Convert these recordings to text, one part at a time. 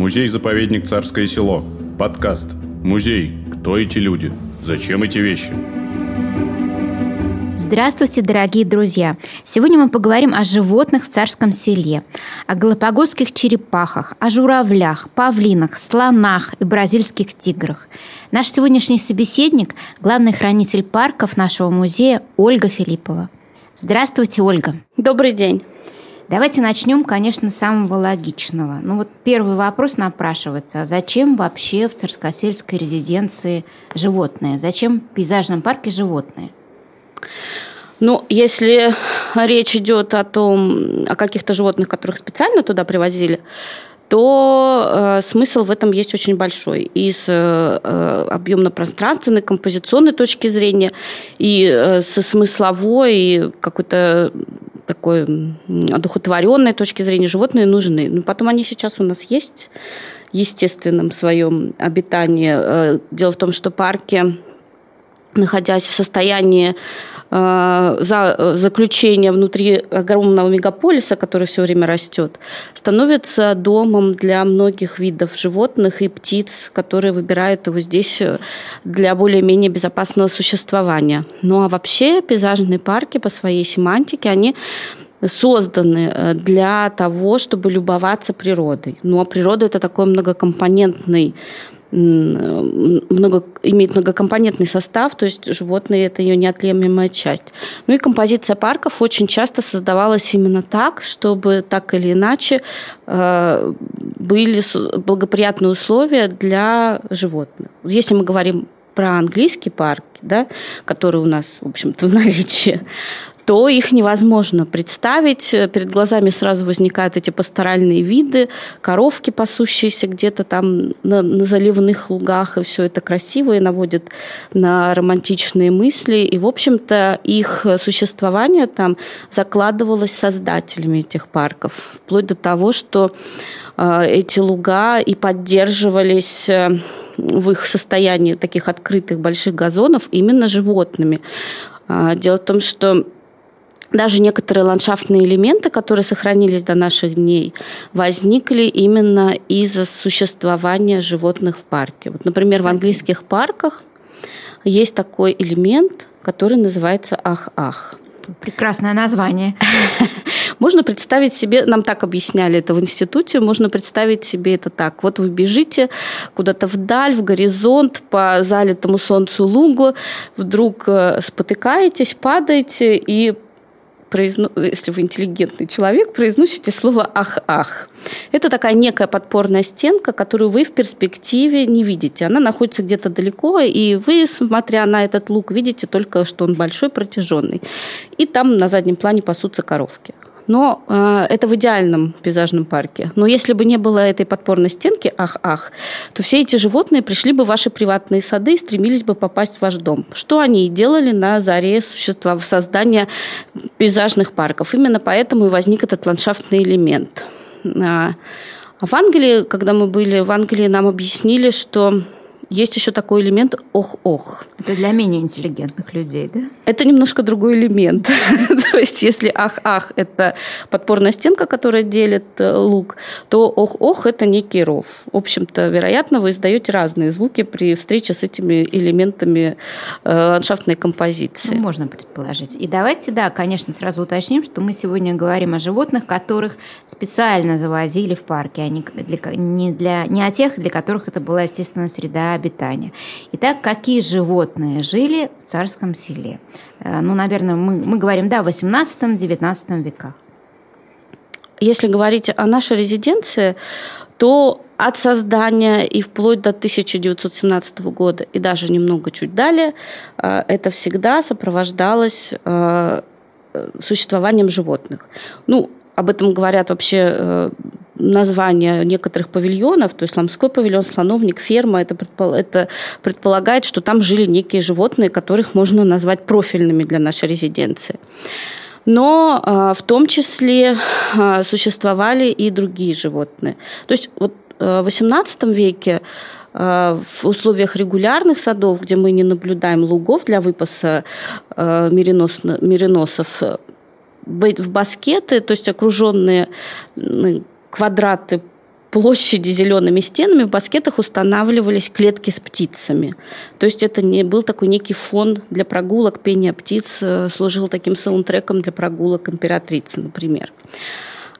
Музей-заповедник «Царское село». Подкаст. Музей. Кто эти люди? Зачем эти вещи? Здравствуйте, дорогие друзья! Сегодня мы поговорим о животных в царском селе, о галапагосских черепахах, о журавлях, павлинах, слонах и бразильских тиграх. Наш сегодняшний собеседник – главный хранитель парков нашего музея Ольга Филиппова. Здравствуйте, Ольга! Добрый день! Давайте начнем, конечно, с самого логичного. Ну вот первый вопрос напрашивается. А зачем вообще в царскосельской резиденции животные? Зачем в пейзажном парке животные? Ну, если речь идет о том, о каких-то животных, которых специально туда привозили, то э, смысл в этом есть очень большой. И с э, объемно-пространственной, композиционной точки зрения, и э, со смысловой, и какой-то такой одухотворенной точки зрения животные нужны. Но потом они сейчас у нас есть естественном своем обитании. Э, дело в том, что парки находясь в состоянии за, заключения внутри огромного мегаполиса, который все время растет, становится домом для многих видов животных и птиц, которые выбирают его здесь э, для более-менее безопасного существования. Ну а вообще пейзажные парки по своей семантике, они созданы э, для того, чтобы любоваться природой. Ну а природа это такой многокомпонентный много, имеет многокомпонентный состав, то есть животные – это ее неотъемлемая часть. Ну и композиция парков очень часто создавалась именно так, чтобы так или иначе э, были благоприятные условия для животных. Если мы говорим про английский парк, да, который у нас, в общем-то, в наличии, то их невозможно представить. Перед глазами сразу возникают эти пасторальные виды, коровки, пасущиеся где-то там на, на заливных лугах, и все это красиво и наводит на романтичные мысли. И, в общем-то, их существование там закладывалось создателями этих парков, вплоть до того, что э, эти луга и поддерживались э, в их состоянии таких открытых больших газонов именно животными. А, дело в том, что даже некоторые ландшафтные элементы, которые сохранились до наших дней, возникли именно из-за существования животных в парке. Вот, например, в английских парках есть такой элемент, который называется ах-ах. Прекрасное название. Можно представить себе, нам так объясняли это в институте, можно представить себе это так. Вот вы бежите куда-то вдаль, в горизонт, по залитому солнцу лугу, вдруг э, спотыкаетесь, падаете и произно... если вы интеллигентный человек, произносите слово «ах-ах». Это такая некая подпорная стенка, которую вы в перспективе не видите. Она находится где-то далеко, и вы, смотря на этот лук, видите только, что он большой, протяженный. И там на заднем плане пасутся коровки но э, это в идеальном пейзажном парке. Но если бы не было этой подпорной стенки, ах-ах, то все эти животные пришли бы в ваши приватные сады и стремились бы попасть в ваш дом. Что они и делали на заре существа, создания пейзажных парков. Именно поэтому и возник этот ландшафтный элемент. А, а в Англии, когда мы были в Англии, нам объяснили, что есть еще такой элемент ох-ох. Это для менее интеллигентных людей, да? Это немножко другой элемент. то есть, если ах-ах – это подпорная стенка, которая делит э, лук, то ох-ох – это некий ров. В общем-то, вероятно, вы издаете разные звуки при встрече с этими элементами э, ландшафтной композиции. Ну, можно предположить. И давайте, да, конечно, сразу уточним, что мы сегодня говорим о животных, которых специально завозили в парке, а не, для, не, для, не о тех, для которых это была естественная среда обитания. Итак, какие животные жили в царском селе? Э, ну, наверное, мы, мы говорим, да, в 18-19 веках. Если говорить о нашей резиденции, то от создания и вплоть до 1917 года, и даже немного чуть далее, э, это всегда сопровождалось э, существованием животных. Ну, об этом говорят вообще названия некоторых павильонов, то есть Ламской павильон, слоновник, ферма, это, предпол... это предполагает, что там жили некие животные, которых можно назвать профильными для нашей резиденции. Но а, в том числе а, существовали и другие животные. То есть вот а, в XVIII веке в условиях регулярных садов, где мы не наблюдаем лугов для выпаса меринос, мериносов, в баскеты, то есть окруженные квадраты площади зелеными стенами в баскетах устанавливались клетки с птицами. То есть это не был такой некий фон для прогулок, пение птиц э, служил таким саундтреком для прогулок императрицы, например.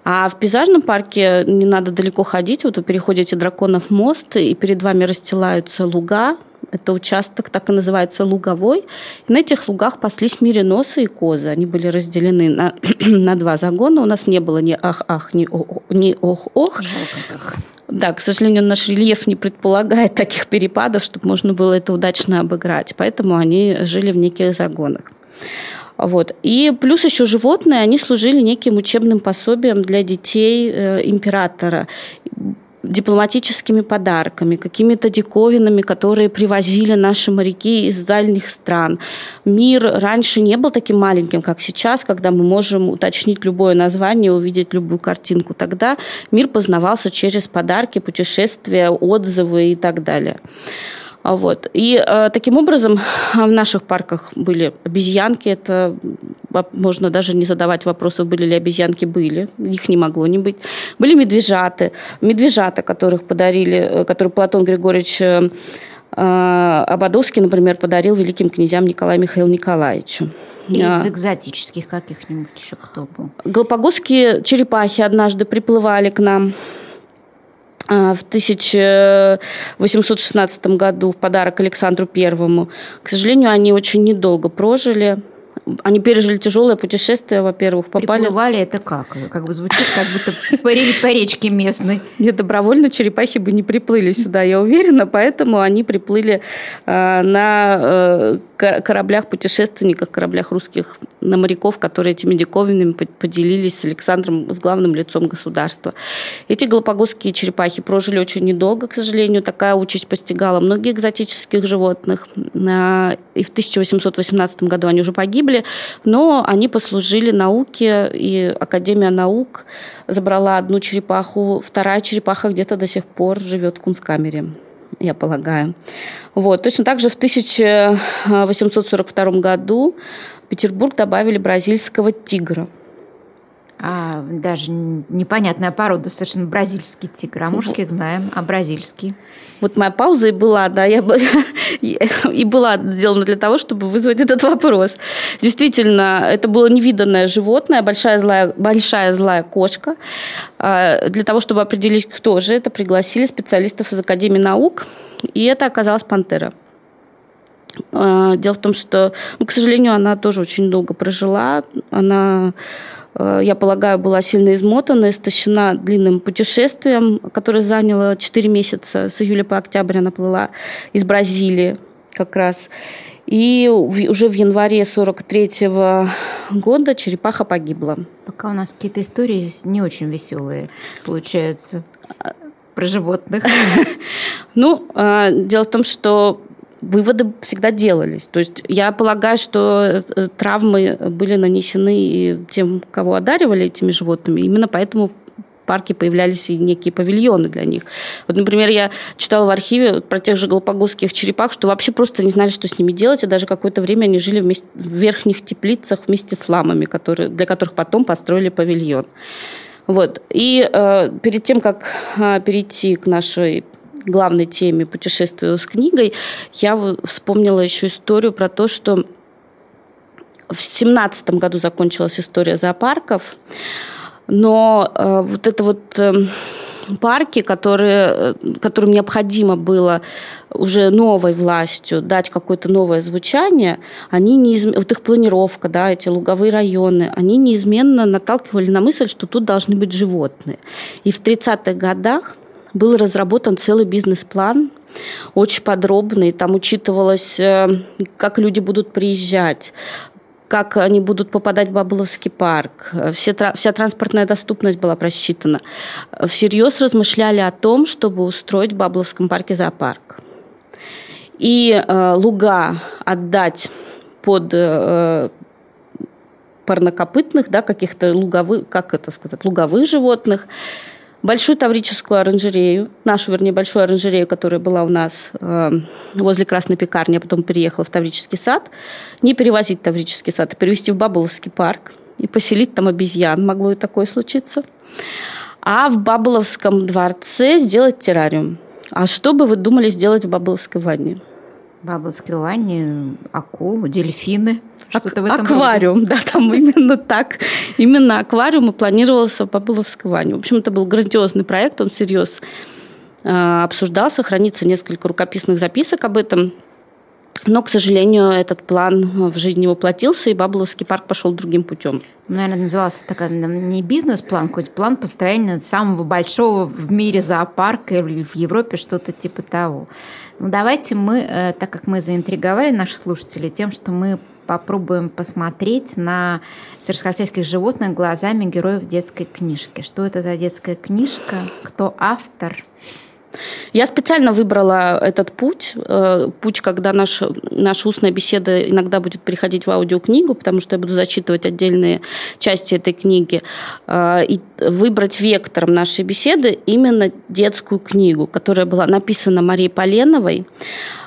А в пейзажном парке не надо далеко ходить. Вот вы переходите Драконов мост, и перед вами расстилаются луга. Это участок так и называется луговой. И на этих лугах паслись мериносы и козы. Они были разделены на, на два загона. У нас не было ни ах-ах, ни, ни ох-ох. Да, к сожалению, наш рельеф не предполагает таких перепадов, чтобы можно было это удачно обыграть. Поэтому они жили в неких загонах. Вот. И плюс еще животные, они служили неким учебным пособием для детей э, императора дипломатическими подарками, какими-то диковинами, которые привозили наши моряки из дальних стран. Мир раньше не был таким маленьким, как сейчас, когда мы можем уточнить любое название, увидеть любую картинку. Тогда мир познавался через подарки, путешествия, отзывы и так далее. А вот. И э, таким образом в наших парках были обезьянки. Это можно даже не задавать вопросов, были ли обезьянки, были. Их не могло не быть. Были медвежаты. Медвежата, которых подарили, э, которые Платон Григорьевич э, э, Ободовский, например, подарил великим князям Николаю Михаилу Николаевичу. Из а. экзотических каких-нибудь еще кто был? Галапагосские черепахи однажды приплывали к нам в 1816 году в подарок Александру Первому. К сожалению, они очень недолго прожили они пережили тяжелое путешествие, во-первых, попали... Приплывали это как? Как бы звучит, как будто по, речке местной. Нет, добровольно черепахи бы не приплыли сюда, я уверена, поэтому они приплыли э, на э, кораблях путешественниках, кораблях русских на моряков, которые этими диковинами поделились с Александром, с главным лицом государства. Эти галапагосские черепахи прожили очень недолго, к сожалению. Такая участь постигала многих экзотических животных. И в 1818 году они уже погибли, но они послужили науке, и Академия наук забрала одну черепаху, вторая черепаха где-то до сих пор живет в Кунсткамере я полагаю. Вот. Точно так же в 1842 году в Петербург добавили бразильского тигра. А, даже непонятная порода, совершенно бразильский тигр. А мужских знаем, а бразильский? Вот моя пауза и была, да, я, и была сделана для того, чтобы вызвать этот вопрос. Действительно, это было невиданное животное, большая злая, большая злая кошка. А, для того, чтобы определить, кто же это, пригласили специалистов из Академии наук, и это оказалась пантера. А, дело в том, что, ну, к сожалению, она тоже очень долго прожила. Она я полагаю, была сильно измотана, истощена длинным путешествием, которое заняло 4 месяца. С июля по октябрь она плыла из Бразилии как раз. И уже в январе 43 -го года черепаха погибла. Пока у нас какие-то истории не очень веселые получаются про животных. Ну, э, дело в том, что выводы всегда делались. То есть я полагаю, что э, травмы были нанесены тем, кого одаривали этими животными. Именно поэтому в парке появлялись и некие павильоны для них. Вот, например, я читала в архиве про тех же галапагосских черепах, что вообще просто не знали, что с ними делать, и даже какое-то время они жили вместе, в верхних теплицах вместе с ламами, которые, для которых потом построили павильон. Вот. И э, перед тем, как э, перейти к нашей главной теме путешествия с книгой, я вспомнила еще историю про то, что в семнадцатом году закончилась история зоопарков, но э, вот это вот э, парки, которые, э, которым необходимо было уже новой властью дать какое-то новое звучание, они неизм... вот их планировка, да, эти луговые районы, они неизменно наталкивали на мысль, что тут должны быть животные. И в 30-х годах был разработан целый бизнес-план, очень подробный. Там учитывалось, э, как люди будут приезжать, как они будут попадать в Бабловский парк. Все, вся транспортная доступность была просчитана. Всерьез размышляли о том, чтобы устроить в Бабловском парке зоопарк. И э, луга отдать под э, парнокопытных, да, каких-то луговых, как это сказать, луговых животных – большую таврическую оранжерею, нашу, вернее, большую оранжерею, которая была у нас э, возле Красной пекарни, а потом переехала в Таврический сад, не перевозить Таврический сад, а перевести в Баболовский парк и поселить там обезьян. Могло и такое случиться. а в Бабыловском дворце сделать террариум. А что бы вы думали сделать в Бабыловской ванне? Бабыловской ванне, акулы, дельфины. Что-то в этом аквариум, роде. да, там именно так. Именно аквариум и планировался в Бабыловской ванне. В общем, это был грандиозный проект, он всерьез э, обсуждался, хранится несколько рукописных записок об этом. Но, к сожалению, этот план в жизни воплотился, и Бабуловский парк пошел другим путем. Наверное, назывался такая не бизнес-план, какой-то план построения самого большого в мире зоопарка или в Европе, что-то типа того. Ну, давайте мы, э, так как мы заинтриговали наших слушателей тем, что мы попробуем посмотреть на сельскохозяйских животных глазами героев детской книжки. Что это за детская книжка? Кто автор? Я специально выбрала этот путь, э, путь, когда наш, наша устная беседа иногда будет переходить в аудиокнигу, потому что я буду зачитывать отдельные части этой книги, э, и выбрать вектором нашей беседы именно детскую книгу, которая была написана Марией Поленовой.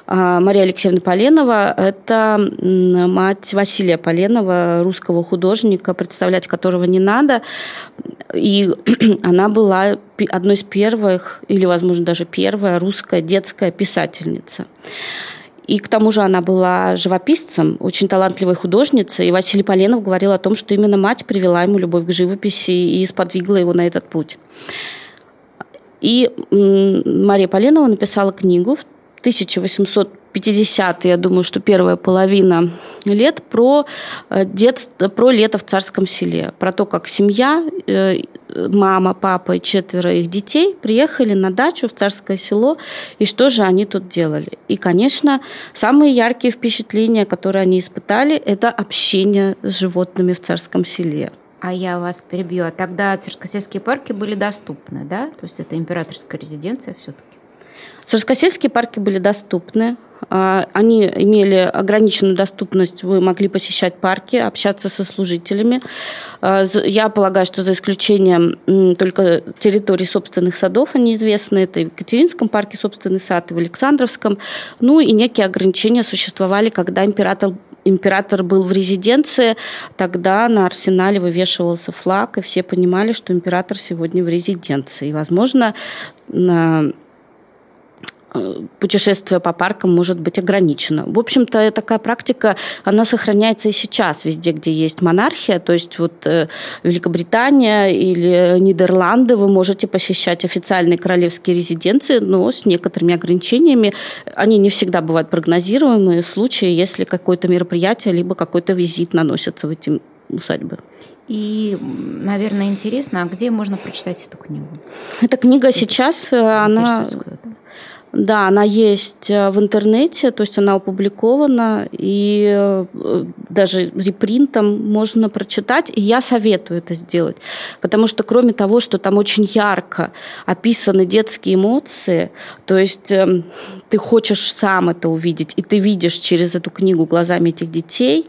А, Мария Алексеевна Поленова – это мать Василия Поленова, русского художника, представлять которого не надо. И она была одной из первых, или, возможно, даже первая русская детская писательница. И к тому же она была живописцем, очень талантливой художницей. И Василий Поленов говорил о том, что именно мать привела ему любовь к живописи и сподвигла его на этот путь. И Мария Поленова написала книгу 1850 я думаю, что первая половина лет про, э, детство, про лето в царском селе, про то, как семья, э, мама, папа и четверо их детей приехали на дачу в царское село, и что же они тут делали. И, конечно, самые яркие впечатления, которые они испытали, это общение с животными в царском селе. А я вас перебью. А тогда царскосельские парки были доступны, да? То есть это императорская резиденция все-таки? Царскосельские парки были доступны. А, они имели ограниченную доступность, вы могли посещать парки, общаться со служителями. А, я полагаю, что за исключением только территорий собственных садов, они известны, это и в Екатеринском парке собственный сад, и в Александровском. Ну и некие ограничения существовали, когда император император был в резиденции, тогда на арсенале вывешивался флаг, и все понимали, что император сегодня в резиденции. И, возможно, на путешествие по паркам может быть ограничено. В общем-то, такая практика, она сохраняется и сейчас везде, где есть монархия. То есть вот э, Великобритания или Нидерланды вы можете посещать официальные королевские резиденции, но с некоторыми ограничениями. Они не всегда бывают прогнозируемые в случае, если какое-то мероприятие либо какой-то визит наносится в эти усадьбы. И, наверное, интересно, а где можно прочитать эту книгу? Эта книга сейчас, э, она... Да, она есть э, в интернете, то есть она опубликована, и э, даже репринтом можно прочитать, и я советую это сделать, потому что кроме того, что там очень ярко описаны детские эмоции, то есть эм, ты хочешь сам это увидеть, и ты видишь через эту книгу глазами этих детей,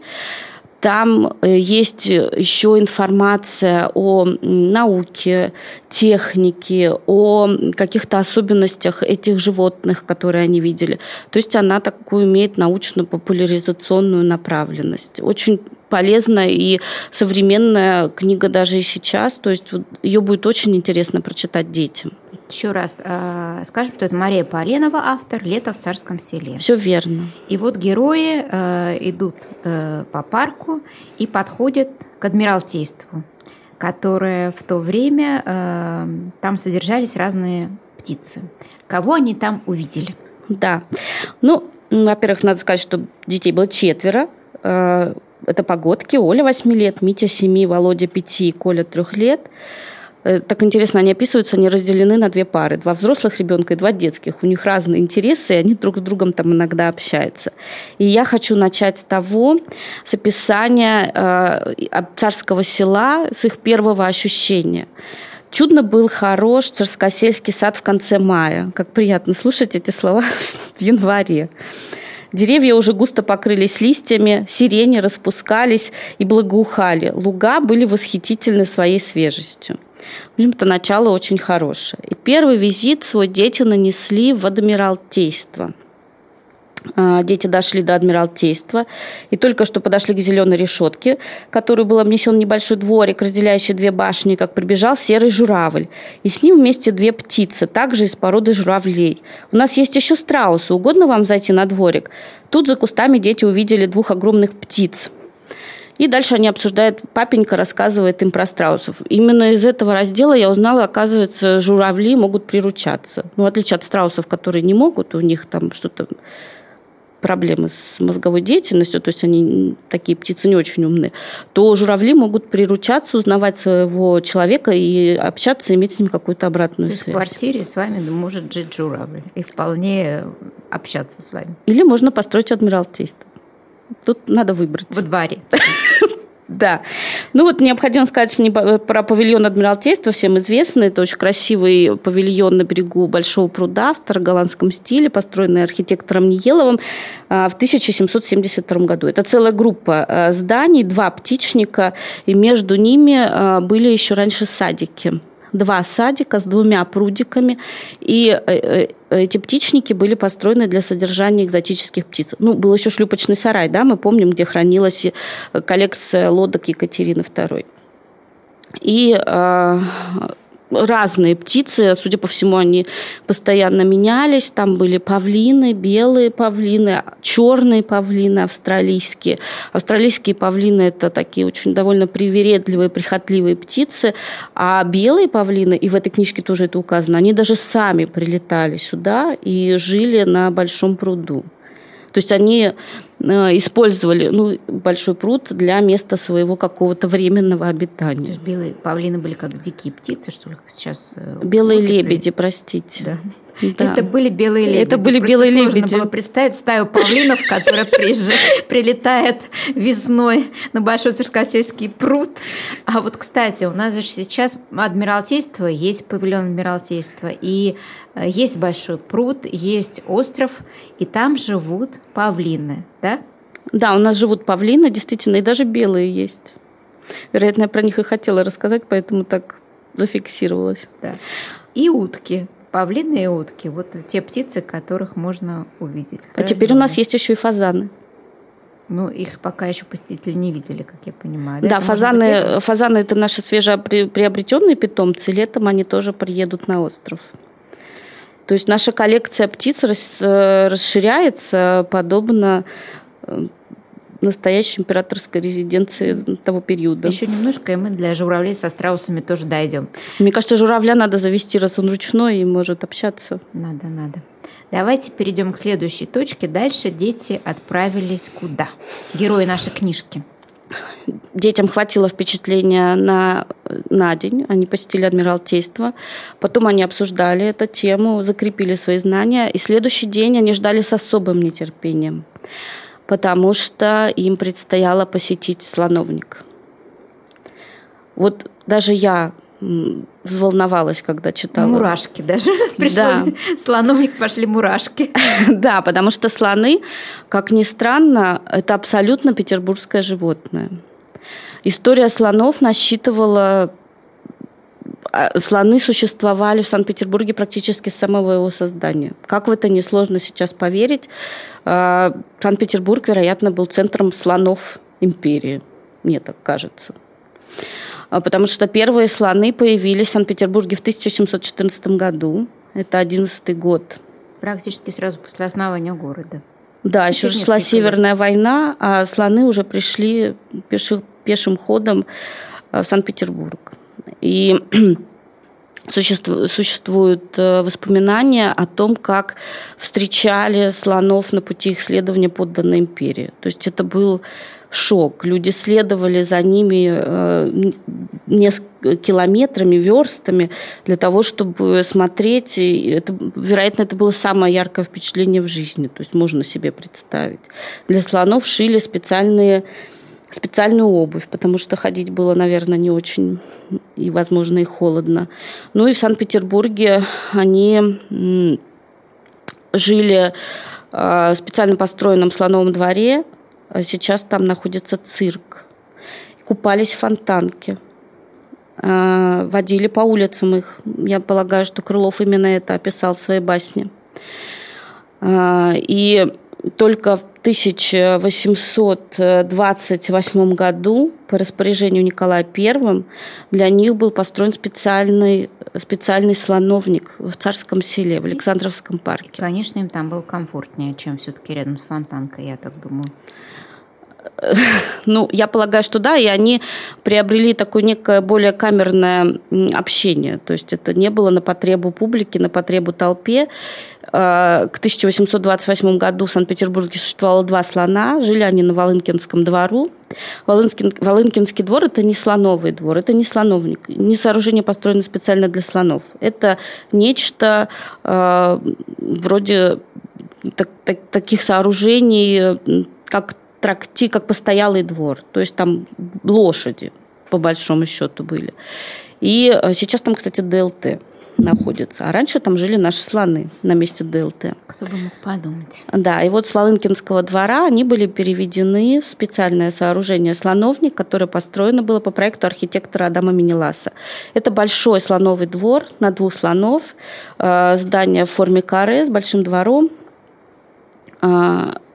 там э, есть еще информация о науке, технике, о каких-то особенностях этих животных, которые они видели. То есть она такую имеет научно-популяризационную направленность. Очень полезная и современная книга даже и сейчас. То есть ее будет очень интересно прочитать детям. Еще раз э, скажем, что это Мария Поленова, автор «Лето в царском селе». Все верно. И вот герои э, идут э, по парку и подходят к Адмиралтейству, которое в то время э, там содержались разные птицы. Кого они там увидели? Да. Ну, во-первых, надо сказать, что детей было четверо. Э, это погодки. Оля 8 лет, Митя 7, Володя 5, Коля 3 лет. Э, так интересно, они описываются, они разделены на две пары. Два взрослых ребенка и два детских. У них разные интересы, и они друг с другом там иногда общаются. И я хочу начать с того, с описания э, царского села, с их первого ощущения. Чудно был хорош царскосельский сад в конце мая. Как приятно слушать эти слова в январе. Деревья уже густо покрылись листьями, сирени распускались и благоухали. Луга были восхитительны своей свежестью. В общем-то, начало очень хорошее. И первый визит свой дети нанесли в Адмиралтейство. А, дети дошли до Адмиралтейства и только что подошли к зеленой решетке, которой был обнесен небольшой дворик, разделяющий две башни, как прибежал серый журавль. И с ним вместе две птицы, также из породы журавлей. «У нас есть еще страусы. Угодно вам зайти на дворик?» Тут за кустами дети увидели двух огромных птиц. И дальше они обсуждают, папенька рассказывает им про страусов. Именно из этого раздела я узнала, оказывается, журавли могут приручаться. Ну, в отличие от страусов, которые не могут, у них там что-то проблемы с мозговой деятельностью, то есть они такие птицы не очень умные, то журавли могут приручаться, узнавать своего человека и общаться, иметь с ним какую-то обратную то связь. в квартире с вами может жить журавль и вполне общаться с вами. Или можно построить адмиралтейство. Тут надо выбрать. Во дворе. Да. Ну вот необходимо сказать про павильон Адмиралтейства, всем известный. Это очень красивый павильон на берегу Большого пруда в староголландском стиле, построенный архитектором Ниеловым а, в 1772 году. Это целая группа а, зданий, два птичника, и между ними а, были еще раньше садики два садика с двумя прудиками, и э, э, эти птичники были построены для содержания экзотических птиц. Ну, был еще шлюпочный сарай, да, мы помним, где хранилась э, коллекция лодок Екатерины II. И разные птицы, судя по всему, они постоянно менялись. Там были павлины, белые павлины, черные павлины австралийские. Австралийские павлины – это такие очень довольно привередливые, прихотливые птицы. А белые павлины, и в этой книжке тоже это указано, они даже сами прилетали сюда и жили на большом пруду. То есть они использовали ну, большой пруд для места своего какого-то временного обитания. Белые павлины были как дикие птицы, что ли, сейчас? Э, белые лебеди, простите. Да. Да. Это были белые лебеди. Это были Просто белые сложно лебеди. было представить стаю павлинов, которая прилетает весной на Большой Царскосельский пруд. А вот, кстати, у нас же сейчас Адмиралтейство, есть павильон Адмиралтейства, и э, есть большой пруд, есть остров, и там живут павлины, да? Да, у нас живут павлины, действительно, и даже белые есть. Вероятно, я про них и хотела рассказать, поэтому так зафиксировалась. Да. И утки. Павлины и утки. Вот те птицы, которых можно увидеть. А теперь у нас есть еще и фазаны. Ну, их пока еще посетители не видели, как я понимаю. Да, да фазаны, это... фазаны это наши свежеприобретенные питомцы. Летом они тоже приедут на остров. То есть наша коллекция птиц э, расширяется подобно э, настоящей императорской резиденции того периода. Еще немножко, и мы для журавлей со страусами тоже дойдем. Мне кажется, журавля надо завести, раз он ручной и может общаться. Надо, надо. Давайте перейдем к следующей точке. Дальше дети отправились куда? Герои нашей книжки – детям хватило впечатления на, на день. Они посетили Адмиралтейство. Потом они обсуждали эту тему, закрепили свои знания. И следующий день они ждали с особым нетерпением, потому что им предстояло посетить слоновник. Вот даже я взволновалась, когда читала. Мурашки даже. Да. Слоновник пошли мурашки. Да, потому что слоны, как ни странно, это абсолютно петербургское животное. История слонов насчитывала слоны существовали в Санкт-Петербурге практически с самого его создания. Как в это несложно сейчас поверить, а, Санкт-Петербург, вероятно, был центром слонов империи. Мне так кажется. А, потому что первые слоны появились в Санкт-Петербурге в 1714 году. Это 11 год. Практически сразу после основания города. Да, еще же шла Северная лет. война, а слоны уже пришли пешим, пешим ходом а, в Санкт-Петербург. И существуют э, воспоминания о том, как встречали слонов на пути их следования подданной империи. То есть это был шок. Люди следовали за ними э, несколько километрами, верстами для того, чтобы смотреть. И это, вероятно, это было самое яркое впечатление в жизни. То есть можно себе представить. Для слонов шили специальные специальную обувь, потому что ходить было, наверное, не очень и, возможно, и холодно. Ну и в Санкт-Петербурге они жили э, в специально построенном слоновом дворе, а сейчас там находится цирк. Купались в фонтанке. А, водили по улицам их. Я полагаю, что Крылов именно это описал в своей басне. А, и только 1828 году по распоряжению Николая I для них был построен специальный, специальный слоновник в Царском селе, в Александровском парке. Конечно, им там было комфортнее, чем все-таки рядом с фонтанкой, я так думаю. Ну, я полагаю, что да, и они приобрели такое некое более камерное общение. То есть это не было на потребу публики, на потребу толпе. А, к 1828 году в Санкт-Петербурге существовало два слона. Жили они на Волынкинском двору. Волынкин, Волынкинский двор – это не слоновый двор, это не слоновник, не сооружение построено специально для слонов. Это нечто э, вроде так, так, таких сооружений, как тракти, как постоялый двор. То есть там лошади, по большому счету, были. И э, сейчас там, кстати, ДЛТ находится. А раньше там жили наши слоны на месте ДЛТ. Кто бы мог подумать. Да, и вот с Волынкинского двора они были переведены в специальное сооружение «Слоновник», которое построено было по проекту архитектора Адама Минеласа. Это большой слоновый двор на двух слонов, э, здание в форме каре с большим двором,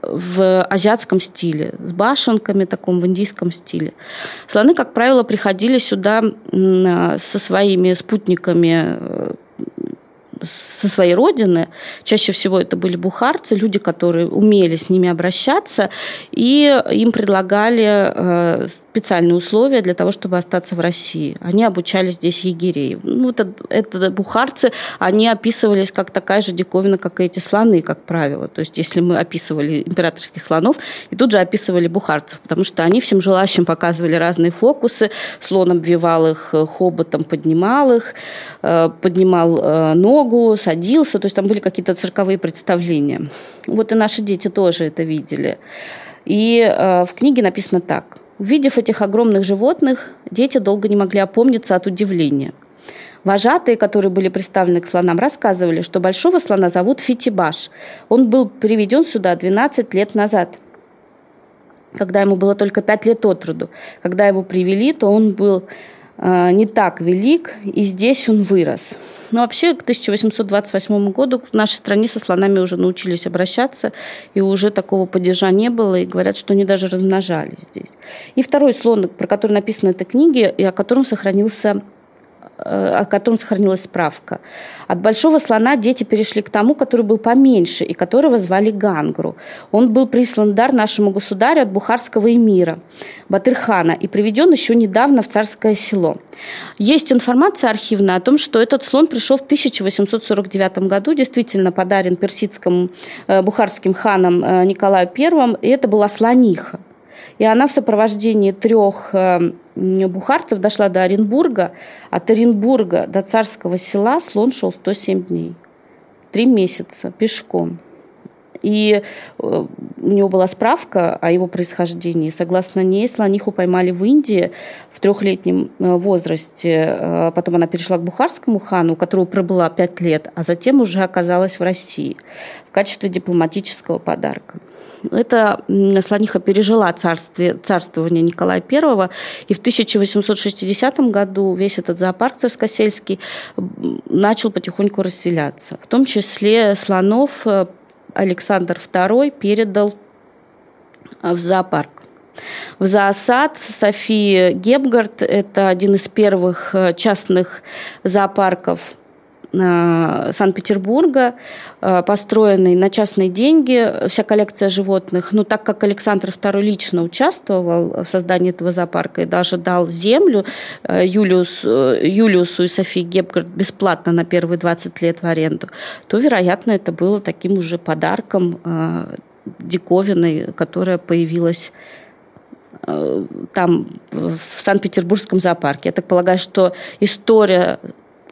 в азиатском стиле, с башенками, таком в индийском стиле. Слоны, как правило, приходили сюда со своими спутниками э, со своей родины. Чаще всего это были бухарцы, люди, которые умели с ними обращаться, и им предлагали э, специальные условия для того, чтобы остаться в России. Они обучали здесь егерей. Ну, это, это бухарцы, они описывались как такая же диковина, как и эти слоны, как правило. То есть, если мы описывали императорских слонов, и тут же описывали бухарцев, потому что они всем желающим показывали разные фокусы. Слон обвивал их э, хоботом, поднимал их, э, поднимал э, ногу, садился. То есть, там были какие-то цирковые представления. Вот и наши дети тоже это видели. И в книге написано так. Увидев этих огромных животных, дети долго не могли опомниться от удивления. Вожатые, которые были представлены к слонам, рассказывали, что большого слона зовут Фитибаш. Он был приведен сюда 12 лет назад, когда ему было только 5 лет от роду. Когда его привели, то он был не так велик, и здесь он вырос. Но вообще к 1828 году в нашей стране со слонами уже научились обращаться, и уже такого падежа не было, и говорят, что они даже размножались здесь. И второй слон, про который написана эта книга, и о котором сохранился Э, о котором сохранилась справка. От большого слона дети перешли к тому, который был поменьше и которого звали Гангру. Он был прислан дар нашему государю от бухарского эмира Батырхана и приведен еще недавно в царское село. Есть информация архивная о том, что этот слон пришел в 1849 году, действительно подарен персидским э, бухарским ханом э, Николаю I, и это была слониха. И она в сопровождении трех бухарцев дошла до Оренбурга. От Оренбурга до царского села слон шел 107 дней. Три месяца пешком. И э, у него была справка о его происхождении. Согласно ней, слониху поймали в Индии в трехлетнем э, возрасте. Э, потом она перешла к бухарскому хану, у которого пробыла пять лет, а затем уже оказалась в России в качестве дипломатического подарка. Эта слониха пережила царствие, царствование Николая I, и в 1860 году весь этот зоопарк царскосельский начал потихоньку расселяться. В том числе слонов э, Александр II передал э, в зоопарк. В зоосад Софии Гебгард, это один из первых э, частных зоопарков Санкт-Петербурга, э, построенный на частные деньги, вся коллекция животных. Но так как Александр II лично участвовал в создании этого зоопарка и даже дал землю э, Юлиус, Юлиусу и Софии Гепгард бесплатно на первые 20 лет в аренду, то, вероятно, это было таким уже подарком диковиной, которая появилась там, в Санкт-Петербургском зоопарке. Я так полагаю, что история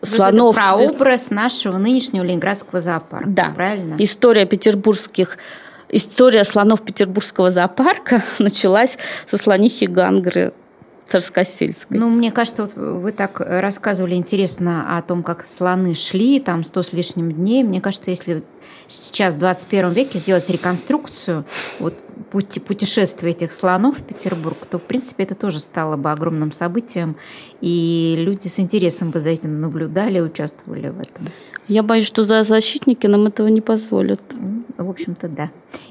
слонов. Это прообраз нашего нынешнего Ленинградского зоопарка, да. правильно? История петербургских История слонов Петербургского зоопарка началась со слонихи Гангры царскосельской. Ну, мне кажется, вот вы так рассказывали интересно о том, как слоны шли, там сто с лишним дней. Мне кажется, если сейчас, в 21 веке, сделать реконструкцию вот, пути, путешествия этих слонов в Петербург, то, в принципе, это тоже стало бы огромным событием, и люди с интересом бы за этим наблюдали, участвовали в этом. Я боюсь, что за защитники нам этого не позволят. В общем-то, да.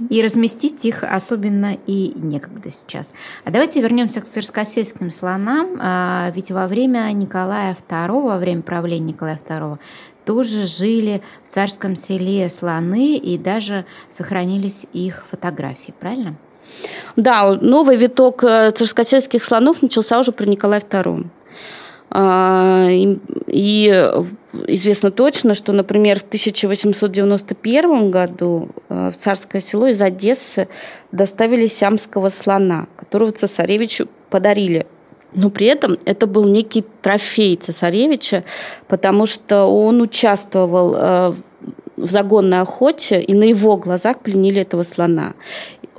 И разместить их особенно и некогда сейчас. А давайте вернемся к царскосельским слонам. А, ведь во время Николая II, во время правления Николая II, тоже жили в царском селе слоны и даже сохранились их фотографии, правильно? Да, новый виток э, царскосельских слонов начался уже при Николае II. А, и известно точно, что, например, в 1891 году э, в царское село из Одессы доставили сиамского слона, которого цесаревичу подарили. Но при этом это был некий трофей цесаревича, потому что он участвовал э, в загонной охоте, и на его глазах пленили этого слона.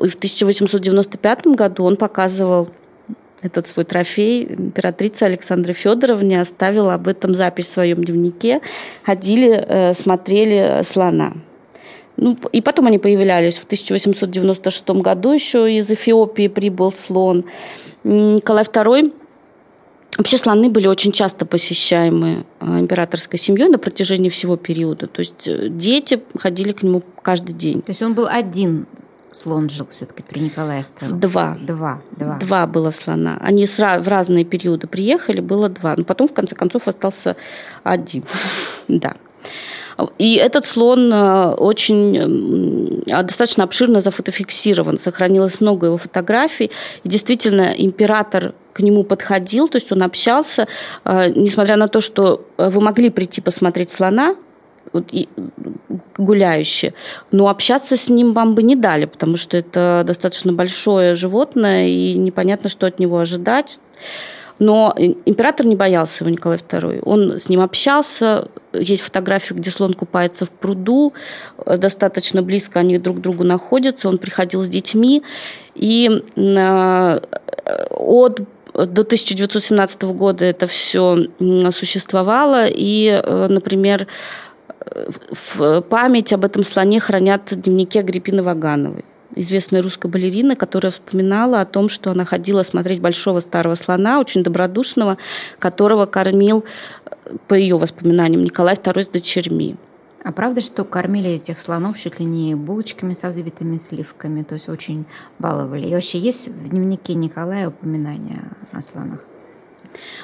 И в 1895 году он показывал этот свой трофей императрица Александра Федоровна оставила об этом запись в своем дневнике. Ходили, э, смотрели слона. Ну, и потом они появлялись. В 1896 году еще из Эфиопии прибыл слон. Николай II Вообще слоны были очень часто посещаемы э, императорской семьей на протяжении всего периода. То есть э, дети ходили к нему каждый день. То есть он был один слон жил все-таки при Николае II? Два. Два, два. Два было слона. Они в разные периоды приехали, было два. Но потом, в конце концов, остался один. Да. И этот слон э, очень достаточно обширно зафотофиксирован. Сохранилось много его фотографий. И действительно, император к нему подходил, то есть он общался, э, несмотря на то, что вы могли прийти посмотреть слона, вот, и, гуляющие. Но общаться с ним вам бы не дали, потому что это достаточно большое животное, и непонятно, что от него ожидать. Но император не боялся его, Николай II. Он с ним общался. Есть фотографии, где слон купается в пруду. Достаточно близко они друг к другу находятся. Он приходил с детьми. И э, от до 1917 года это все существовало. И, э, например, в память об этом слоне хранят дневники Агриппины Вагановой известная русская балерина, которая вспоминала о том, что она ходила смотреть большого старого слона, очень добродушного, которого кормил, по ее воспоминаниям, Николай II с дочерьми. А правда, что кормили этих слонов чуть ли не булочками со взбитыми сливками, то есть очень баловали? И вообще есть в дневнике Николая упоминания о слонах?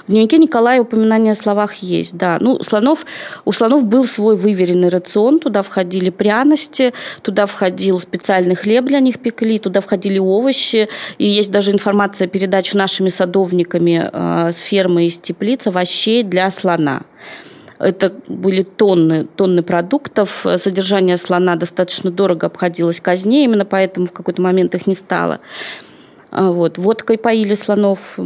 В дневнике Николая упоминания о словах есть, да. Ну, слонов, у слонов был свой выверенный рацион, туда входили пряности, туда входил специальный хлеб для них пекли, туда входили овощи, и есть даже информация передачи нашими садовниками э, с фермы из теплиц овощей для слона. Это были тонны, тонны продуктов. Содержание слона достаточно дорого обходилось казне, именно поэтому в какой-то момент их не стало. А, вот. Водкой поили слонов,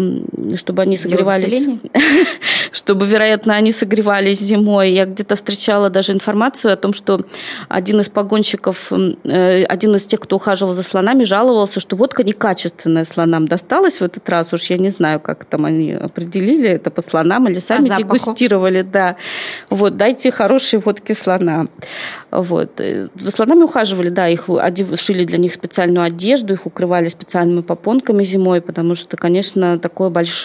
чтобы они согревались. чтобы, вероятно, они согревались зимой. Я где-то встречала даже информацию о том, что один из погонщиков, э, один из тех, кто ухаживал за слонами, жаловался, что водка некачественная слонам досталась в этот раз. Уж я не знаю, как там они определили это по слонам или сами дегустировали. Да. Вот, дайте хорошие водки слона. Вот. Э, за слонами ухаживали, да, их шили для них специальную одежду, их укрывали специальными попонками зимой, потому что, конечно, такое большое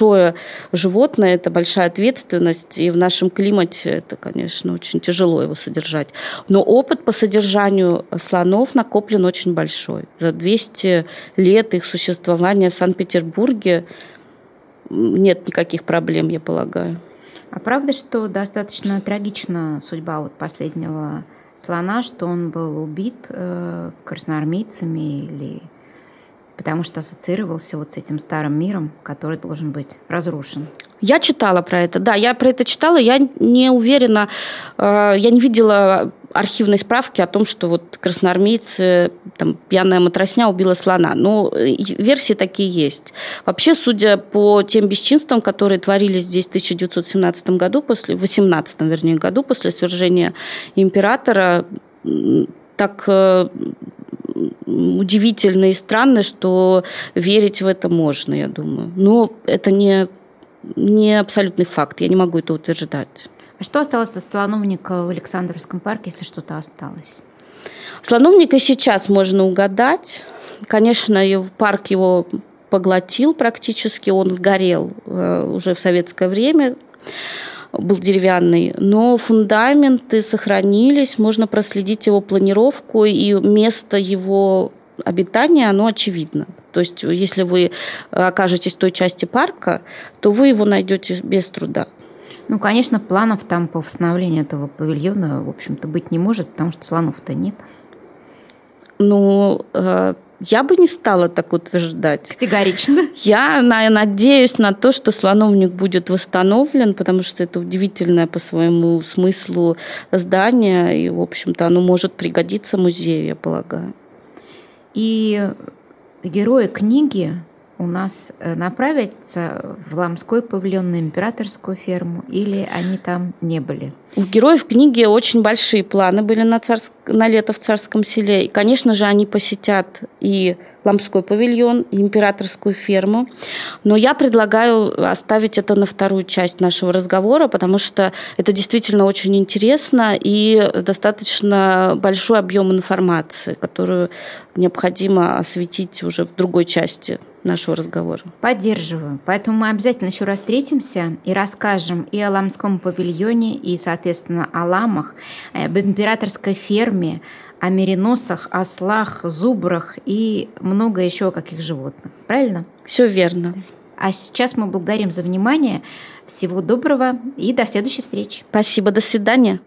животное – это большая ответственность, и в нашем климате это, конечно, очень тяжело его содержать. Но опыт по содержанию слонов накоплен очень большой. За 200 лет их существования в Санкт-Петербурге нет никаких проблем, я полагаю. А правда, что достаточно трагична судьба вот последнего слона, что он был убит э, красноармейцами или потому что ассоциировался вот с этим старым миром, который должен быть разрушен. Я читала про это, да, я про это читала, я не уверена, э, я не видела архивной справки о том, что вот красноармейцы, там, пьяная матросня убила слона. Но э, версии такие есть. Вообще, судя по тем бесчинствам, которые творились здесь в 1917 году, после, в 18 вернее, году, после свержения императора, так э, удивительно и странно, что верить в это можно, я думаю. Но это не, не абсолютный факт, я не могу это утверждать. А что осталось от слоновника в Александровском парке, если что-то осталось? Слоновника сейчас можно угадать. Конечно, парк его поглотил практически, он сгорел э, уже в советское время. Был деревянный, но фундаменты сохранились, можно проследить его планировку и место его обитания, оно очевидно. То есть, если вы окажетесь в той части парка, то вы его найдете без труда. Ну, конечно, планов там по восстановлению этого павильона, в общем-то, быть не может, потому что слонов-то нет. Ну, э, я бы не стала так утверждать. Категорично. Я надеюсь на то, что слоновник будет восстановлен, потому что это удивительное по своему смыслу здание, и, в общем-то, оно может пригодиться музею, я полагаю. И герои книги у нас э, направятся в Ламской павильон на императорскую ферму, или они там не были? У героев книги очень большие планы были на, царск... на лето в Царском селе. И, конечно же, они посетят и Ламской павильон, и императорскую ферму. Но я предлагаю оставить это на вторую часть нашего разговора, потому что это действительно очень интересно и достаточно большой объем информации, которую необходимо осветить уже в другой части нашего разговора. Поддерживаю. Поэтому мы обязательно еще раз встретимся и расскажем и о Ламском павильоне, и, соответственно, о ламах, об императорской ферме, о мериносах, ослах, зубрах и много еще каких животных. Правильно? Все верно. А сейчас мы благодарим за внимание. Всего доброго и до следующей встречи. Спасибо. До свидания.